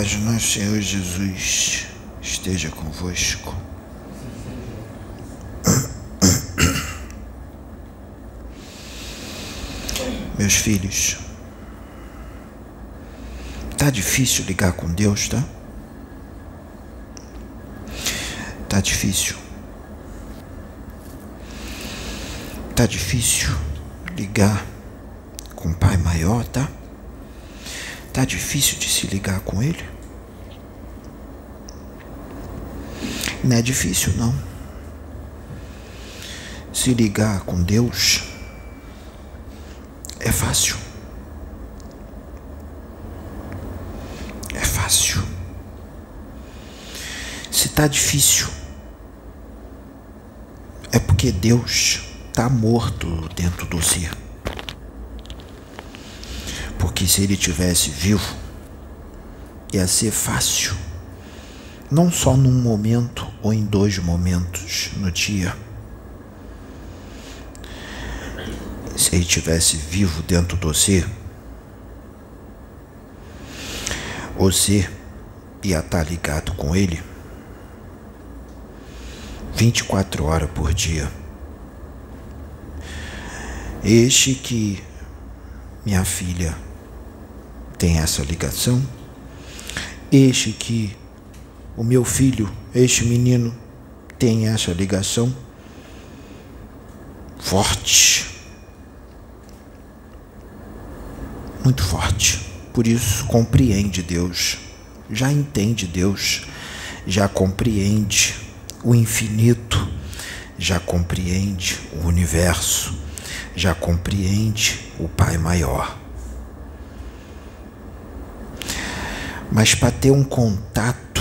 paz de nosso Senhor Jesus esteja convosco. Meus filhos, tá difícil ligar com Deus, tá? Tá difícil. Tá difícil ligar com o Pai Maior, tá? Tá difícil de se ligar com Ele? Não é difícil, não. Se ligar com Deus é fácil. É fácil. Se tá difícil, é porque Deus tá morto dentro do ser. Porque se ele tivesse vivo, ia ser fácil. Não só num momento ou em dois momentos no dia. Se ele tivesse vivo dentro do ser, você ia estar ligado com ele 24 horas por dia. Este que minha filha tem essa ligação. Este que o meu filho, este menino, tem essa ligação forte. Muito forte. Por isso, compreende Deus, já entende Deus, já compreende o infinito, já compreende o universo, já compreende o Pai maior. Mas para ter um contato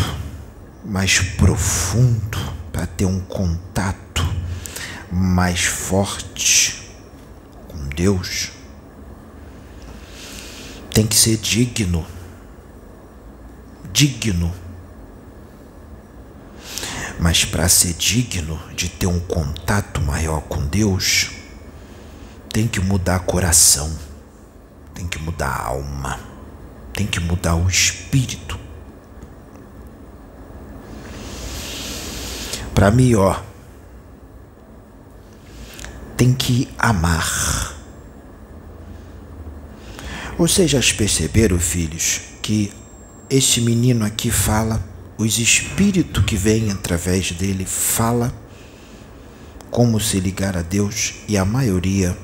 mais profundo, para ter um contato mais forte com Deus, tem que ser digno. Digno. Mas para ser digno de ter um contato maior com Deus, tem que mudar coração, tem que mudar alma tem que mudar o espírito. Para mim, ó, tem que amar. Vocês já perceberam, filhos, que este menino aqui fala, os espíritos que vêm através dele fala como se ligar a Deus e a maioria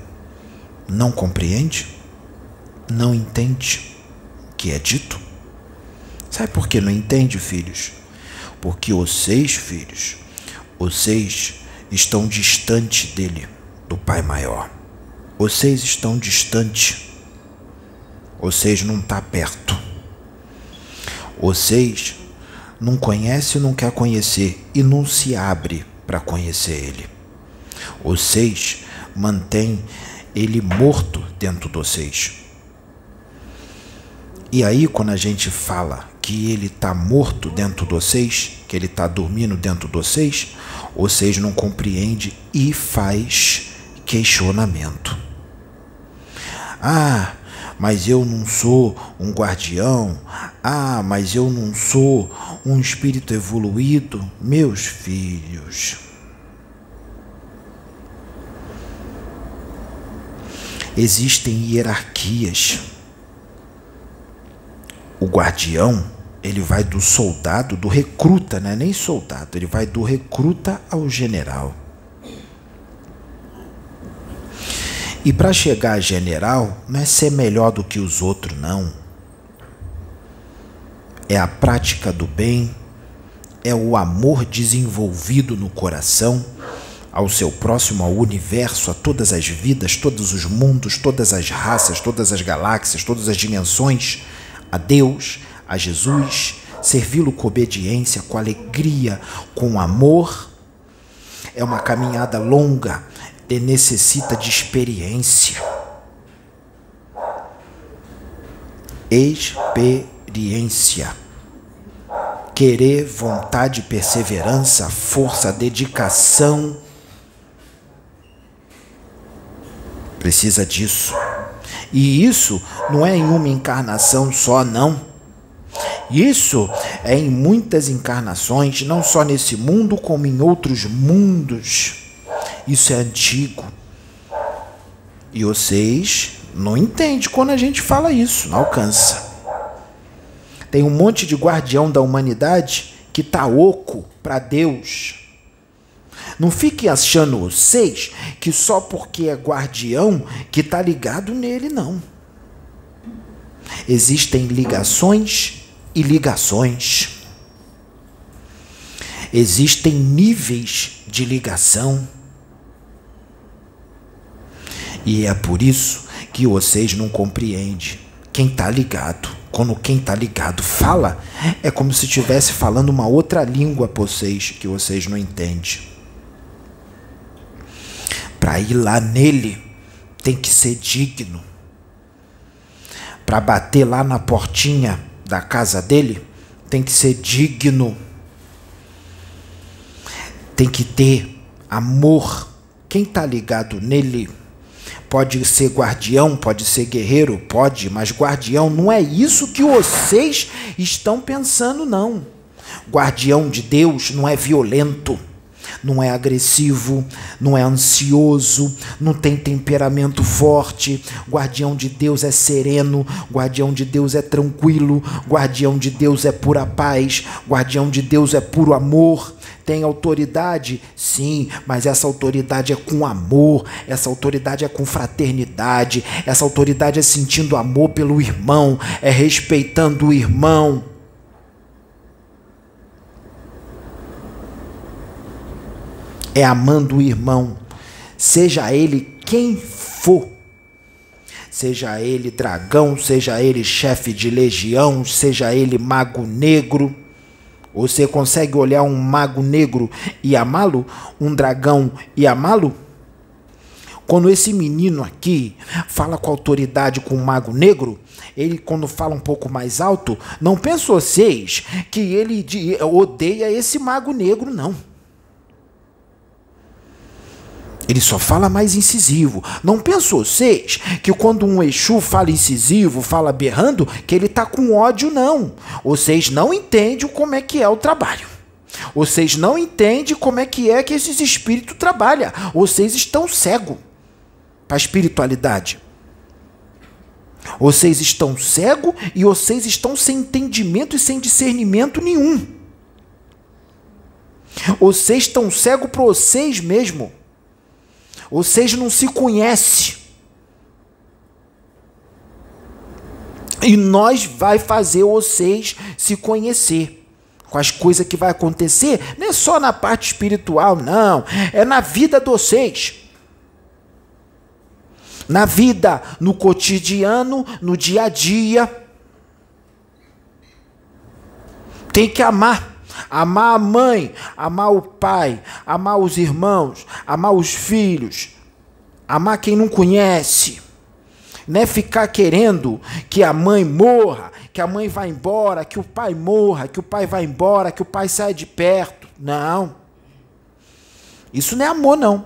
não compreende, não entende que é dito? Sabe por que não entende, filhos? Porque vocês, filhos, vocês estão distante dele, do Pai maior. Vocês estão distante. Vocês não estão tá perto. Vocês não conhecem e não quer conhecer e não se abre para conhecer ele. Vocês mantêm ele morto dentro de vocês. E aí, quando a gente fala que ele está morto dentro de vocês, que ele está dormindo dentro de vocês, vocês não compreendem e faz questionamento. Ah, mas eu não sou um guardião. Ah, mas eu não sou um espírito evoluído. Meus filhos. Existem hierarquias o guardião, ele vai do soldado, do recruta, né? nem soldado, ele vai do recruta ao general. E para chegar a general, não é ser melhor do que os outros, não. É a prática do bem, é o amor desenvolvido no coração ao seu próximo, ao universo, a todas as vidas, todos os mundos, todas as raças, todas as galáxias, todas as dimensões a Deus, a Jesus, servi-lo com obediência, com alegria, com amor. É uma caminhada longa e necessita de experiência. Experiência. Querer, vontade, perseverança, força, dedicação. Precisa disso. E isso não é em uma encarnação só, não. Isso é em muitas encarnações, não só nesse mundo, como em outros mundos. Isso é antigo. E vocês não entendem quando a gente fala isso, não alcança. Tem um monte de guardião da humanidade que tá oco para Deus. Não fiquem achando vocês que só porque é guardião que tá ligado nele, não. Existem ligações e ligações. Existem níveis de ligação. E é por isso que vocês não compreendem quem está ligado. Quando quem está ligado fala, é como se estivesse falando uma outra língua para vocês que vocês não entendem. Para ir lá nele, tem que ser digno. Para bater lá na portinha da casa dele, tem que ser digno. Tem que ter amor. Quem está ligado nele pode ser guardião, pode ser guerreiro, pode, mas guardião não é isso que vocês estão pensando, não. Guardião de Deus não é violento não é agressivo, não é ansioso, não tem temperamento forte. Guardião de Deus é sereno, guardião de Deus é tranquilo, guardião de Deus é pura paz, guardião de Deus é puro amor. Tem autoridade? Sim, mas essa autoridade é com amor, essa autoridade é com fraternidade, essa autoridade é sentindo amor pelo irmão, é respeitando o irmão. É amando o irmão, seja ele quem for. Seja ele dragão, seja ele chefe de legião, seja ele mago negro. Você consegue olhar um mago negro e amá-lo? Um dragão e amá-lo? Quando esse menino aqui fala com autoridade com o mago negro, ele quando fala um pouco mais alto, não pensa vocês que ele odeia esse mago negro, não. Ele só fala mais incisivo. Não pensou vocês que quando um Exu fala incisivo, fala berrando, que ele está com ódio, não. Vocês não entendem como é que é o trabalho. Vocês não entendem como é que é que esses espíritos trabalham. Vocês estão cegos para a espiritualidade. Vocês estão cegos e vocês estão sem entendimento e sem discernimento nenhum. Vocês estão cegos para vocês mesmos. Vocês não se conhecem. E nós vai fazer vocês se conhecer. Com as coisas que vai acontecer, não é só na parte espiritual, não. É na vida de vocês. Na vida, no cotidiano, no dia a dia. Tem que amar. Amar a mãe, amar o pai, amar os irmãos, amar os filhos, amar quem não conhece. Não é ficar querendo que a mãe morra, que a mãe vá embora, que o pai morra, que o pai vá embora, que o pai saia de perto. Não. Isso não é amor, não.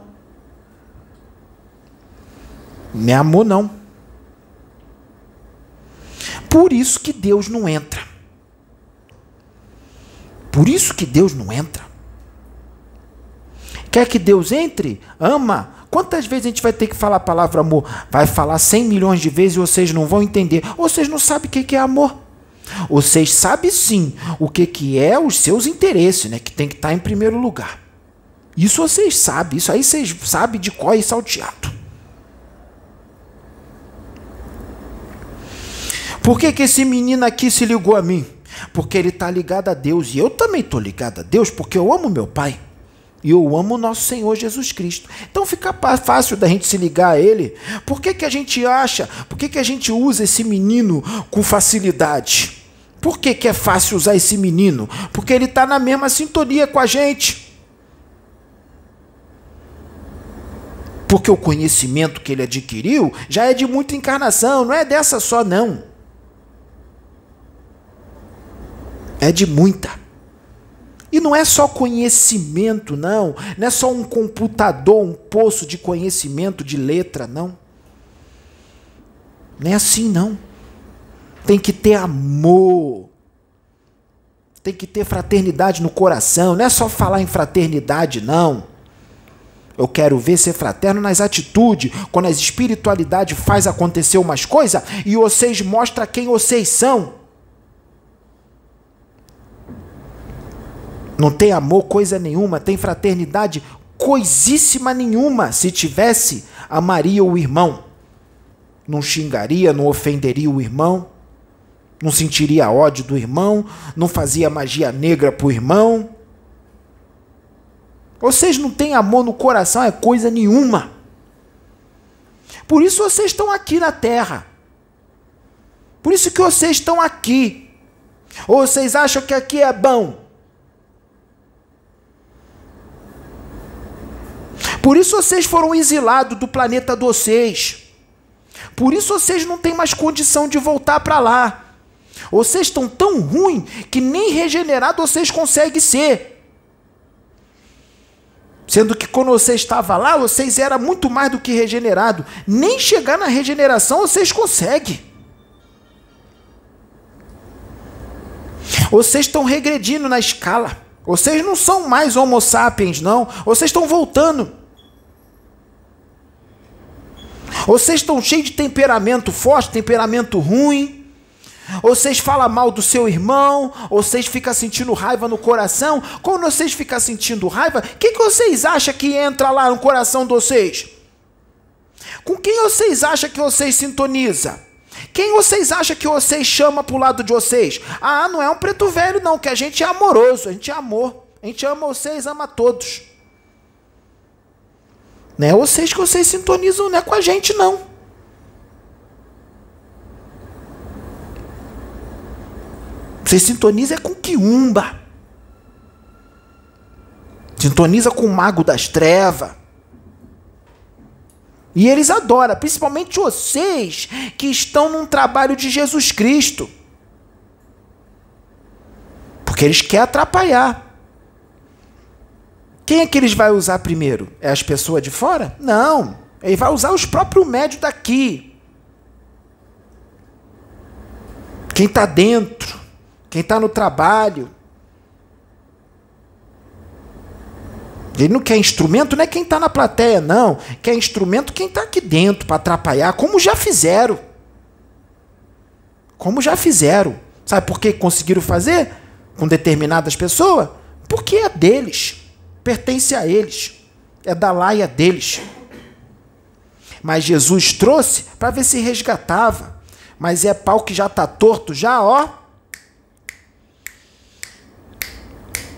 Não é amor, não. Por isso que Deus não entra. Por isso que Deus não entra. Quer que Deus entre? Ama. Quantas vezes a gente vai ter que falar a palavra amor? Vai falar 100 milhões de vezes e vocês não vão entender. Vocês não sabem o que é amor. Vocês sabem sim o que, que é os seus interesses, né? que tem que estar em primeiro lugar. Isso vocês sabem, isso aí vocês sabem de qual e salteado. Por que, que esse menino aqui se ligou a mim? porque ele está ligado a Deus. E eu também estou ligado a Deus, porque eu amo meu Pai. E eu amo o nosso Senhor Jesus Cristo. Então fica fácil da gente se ligar a Ele. Por que, que a gente acha, por que, que a gente usa esse menino com facilidade? Por que, que é fácil usar esse menino? Porque ele está na mesma sintonia com a gente. Porque o conhecimento que ele adquiriu já é de muita encarnação, não é dessa só, não. é de muita. E não é só conhecimento, não. Não é só um computador, um poço de conhecimento, de letra, não. Não é assim, não. Tem que ter amor. tem que ter fraternidade no coração. Não é só falar em fraternidade, não. Eu quero ver ser fraterno nas atitudes, quando a espiritualidade faz acontecer umas coisas e vocês mostram quem vocês são. Não tem amor coisa nenhuma, tem fraternidade coisíssima nenhuma. Se tivesse, amaria o irmão. Não xingaria, não ofenderia o irmão, não sentiria ódio do irmão, não fazia magia negra pro irmão vocês não têm amor no coração, é coisa nenhuma. Por isso vocês estão aqui na terra. Por isso que vocês estão aqui. Ou vocês acham que aqui é bom? Por isso vocês foram exilados do planeta de vocês. Por isso vocês não têm mais condição de voltar para lá. Vocês estão tão ruim que nem regenerado vocês conseguem ser. Sendo que quando você estava lá, vocês eram muito mais do que regenerado. Nem chegar na regeneração vocês conseguem. Vocês estão regredindo na escala. Vocês não são mais homo sapiens, não. Vocês estão voltando. Vocês estão cheios de temperamento forte, temperamento ruim. Vocês falam mal do seu irmão, vocês ficam sentindo raiva no coração. Quando vocês ficam sentindo raiva, o que, que vocês acham que entra lá no coração de vocês? Com quem vocês acham que vocês sintonizam? Quem vocês acham que vocês chamam para o lado de vocês? Ah, não é um preto velho, não, que a gente é amoroso, a gente é amor. A gente ama vocês, ama todos. Não é vocês que vocês sintonizam, não é com a gente, não. Você sintoniza é com quiumba. Sintoniza com o mago das trevas. E eles adoram, principalmente vocês que estão num trabalho de Jesus Cristo. Porque eles querem atrapalhar. Quem é que eles vai usar primeiro? É as pessoas de fora? Não. Ele vai usar os próprios médios daqui. Quem está dentro quem está no trabalho. Ele não quer instrumento, não é quem está na plateia, não. Quer instrumento quem está aqui dentro para atrapalhar, como já fizeram. Como já fizeram. Sabe por que conseguiram fazer com determinadas pessoas? Porque é deles. Pertence a eles. É da laia deles. Mas Jesus trouxe para ver se resgatava. Mas é pau que já está torto, já, ó.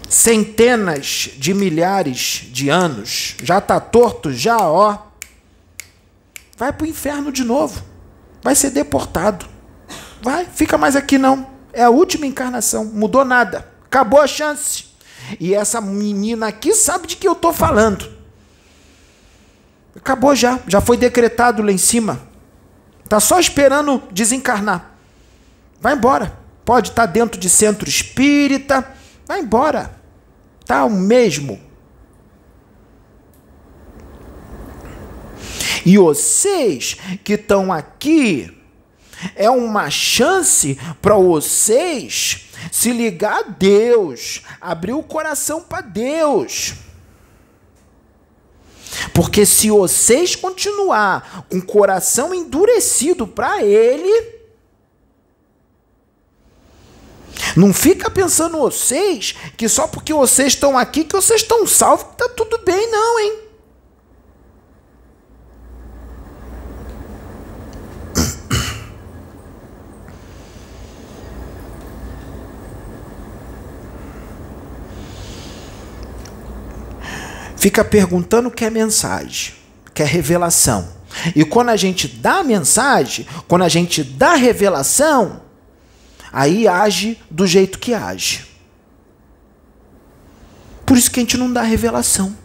centenas de milhares de anos, já está torto, já, ó, vai para o inferno de novo, vai ser deportado, vai, fica mais aqui não, é a última encarnação, mudou nada, acabou a chance. E essa menina aqui sabe de que eu estou falando. Acabou já, já foi decretado lá em cima. Está só esperando desencarnar. Vai embora. Pode estar tá dentro de centro espírita. Vai embora. Tá o mesmo. E vocês que estão aqui, é uma chance para vocês se ligar a Deus, abrir o coração para Deus. Porque se vocês continuar com o coração endurecido para Ele, Não fica pensando vocês que só porque vocês estão aqui que vocês estão salvos, que tá tudo bem, não, hein? Fica perguntando o que é mensagem, que é revelação. E quando a gente dá a mensagem, quando a gente dá a revelação, aí age do jeito que age. Por isso que a gente não dá revelação.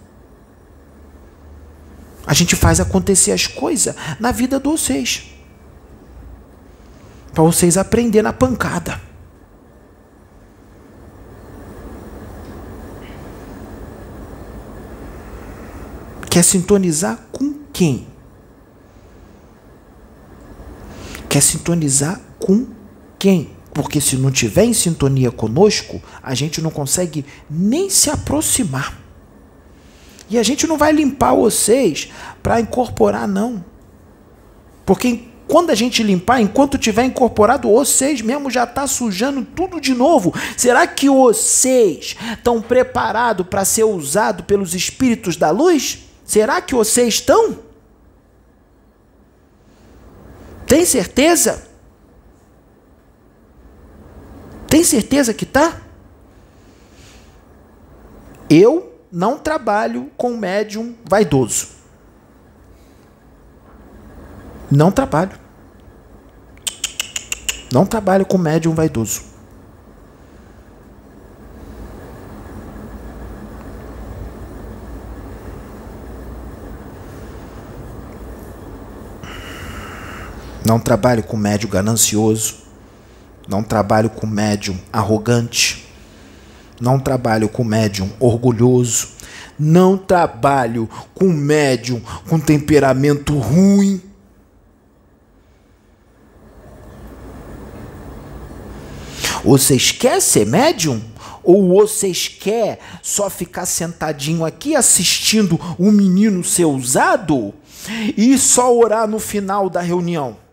A gente faz acontecer as coisas na vida de vocês. Para vocês aprenderem na pancada. Quer sintonizar com quem? Quer sintonizar com quem? Porque se não tiver em sintonia conosco, a gente não consegue nem se aproximar. E a gente não vai limpar vocês para incorporar, não. Porque quando a gente limpar, enquanto tiver incorporado, vocês mesmo já está sujando tudo de novo. Será que vocês estão preparados para ser usados pelos espíritos da luz? Será que vocês estão? Tem certeza? Tem certeza que tá? Eu não trabalho com médium vaidoso. Não trabalho. Não trabalho com médium vaidoso. Não trabalho com médium ganancioso. Não trabalho com médium arrogante. Não trabalho com médium orgulhoso. Não trabalho com médium com temperamento ruim. Vocês querem ser médium? Ou vocês querem só ficar sentadinho aqui assistindo o menino ser usado e só orar no final da reunião?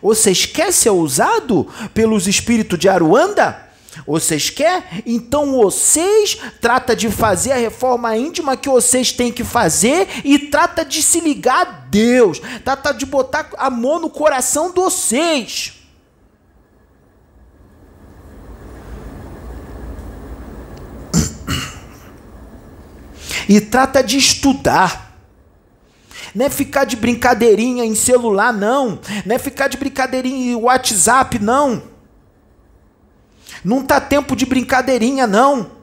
Vocês querem ser usado pelos espíritos de Aruanda? Vocês querem? Então vocês trata de fazer a reforma íntima que vocês têm que fazer e trata de se ligar a Deus. Trata de botar amor no coração de vocês. E trata de estudar. Não é ficar de brincadeirinha em celular, não. Não é ficar de brincadeirinha em WhatsApp, não. Não tá tempo de brincadeirinha, não.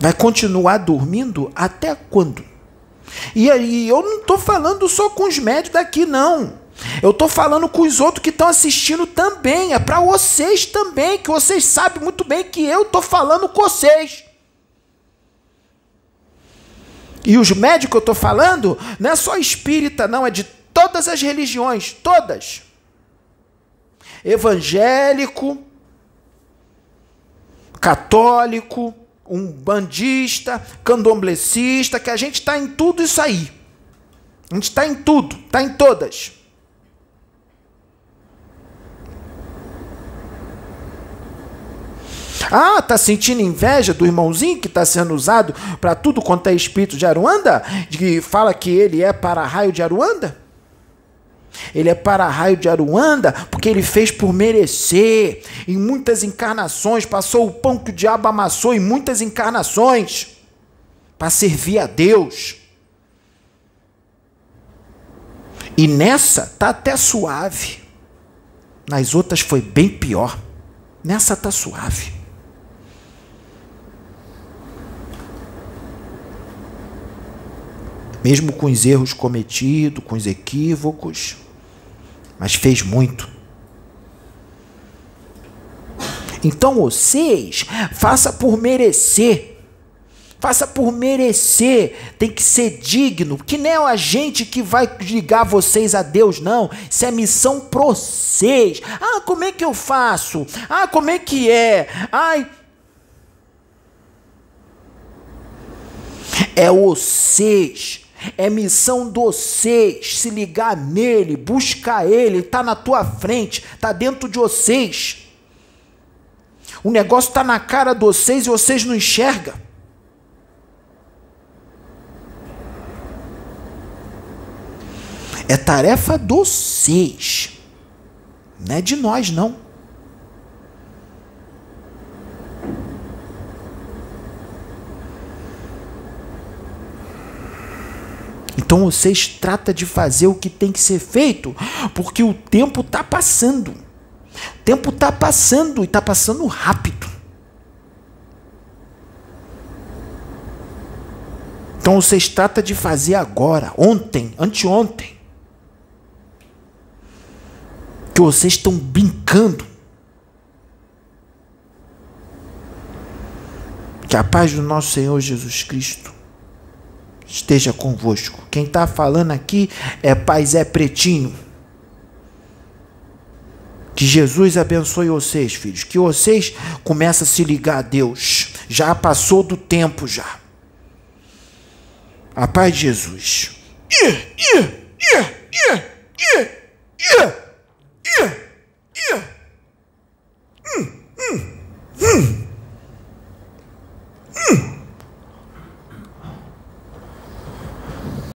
Vai continuar dormindo até quando? E aí, eu não estou falando só com os médios daqui, não. Eu estou falando com os outros que estão assistindo também. É para vocês também, que vocês sabem muito bem que eu estou falando com vocês. E os médicos que eu estou falando não é só espírita, não, é de todas as religiões, todas. Evangélico, católico, um bandista, candomblecista, que a gente está em tudo isso aí. A gente está em tudo, está em todas. Ah, tá sentindo inveja do irmãozinho que está sendo usado para tudo quanto é espírito de Aruanda? Que fala que ele é para-raio de Aruanda? Ele é para-raio de Aruanda porque ele fez por merecer. Em muitas encarnações, passou o pão que o diabo amassou em muitas encarnações para servir a Deus. E nessa tá até suave. Nas outras foi bem pior. Nessa tá suave. Mesmo com os erros cometidos, com os equívocos, mas fez muito. Então vocês faça por merecer. Faça por merecer, tem que ser digno, que nem é a gente que vai ligar vocês a Deus, não. Isso é missão para vocês. Ah, como é que eu faço? Ah, como é que é? Ai. É vocês é missão de vocês se ligar nele, buscar ele, está na tua frente, está dentro de vocês. O negócio está na cara de vocês e vocês não enxergam. É tarefa de vocês, não é de nós não. Então vocês tratam de fazer o que tem que ser feito, porque o tempo está passando. O tempo está passando e está passando rápido. Então vocês tratam de fazer agora, ontem, anteontem. Que vocês estão brincando. Que a paz do nosso Senhor Jesus Cristo esteja convosco. Quem está falando aqui é Pai Zé Pretinho. Que Jesus abençoe vocês, filhos. Que vocês comecem a se ligar a Deus. Já passou do tempo já. A paz de Jesus. Hum, hum, hum.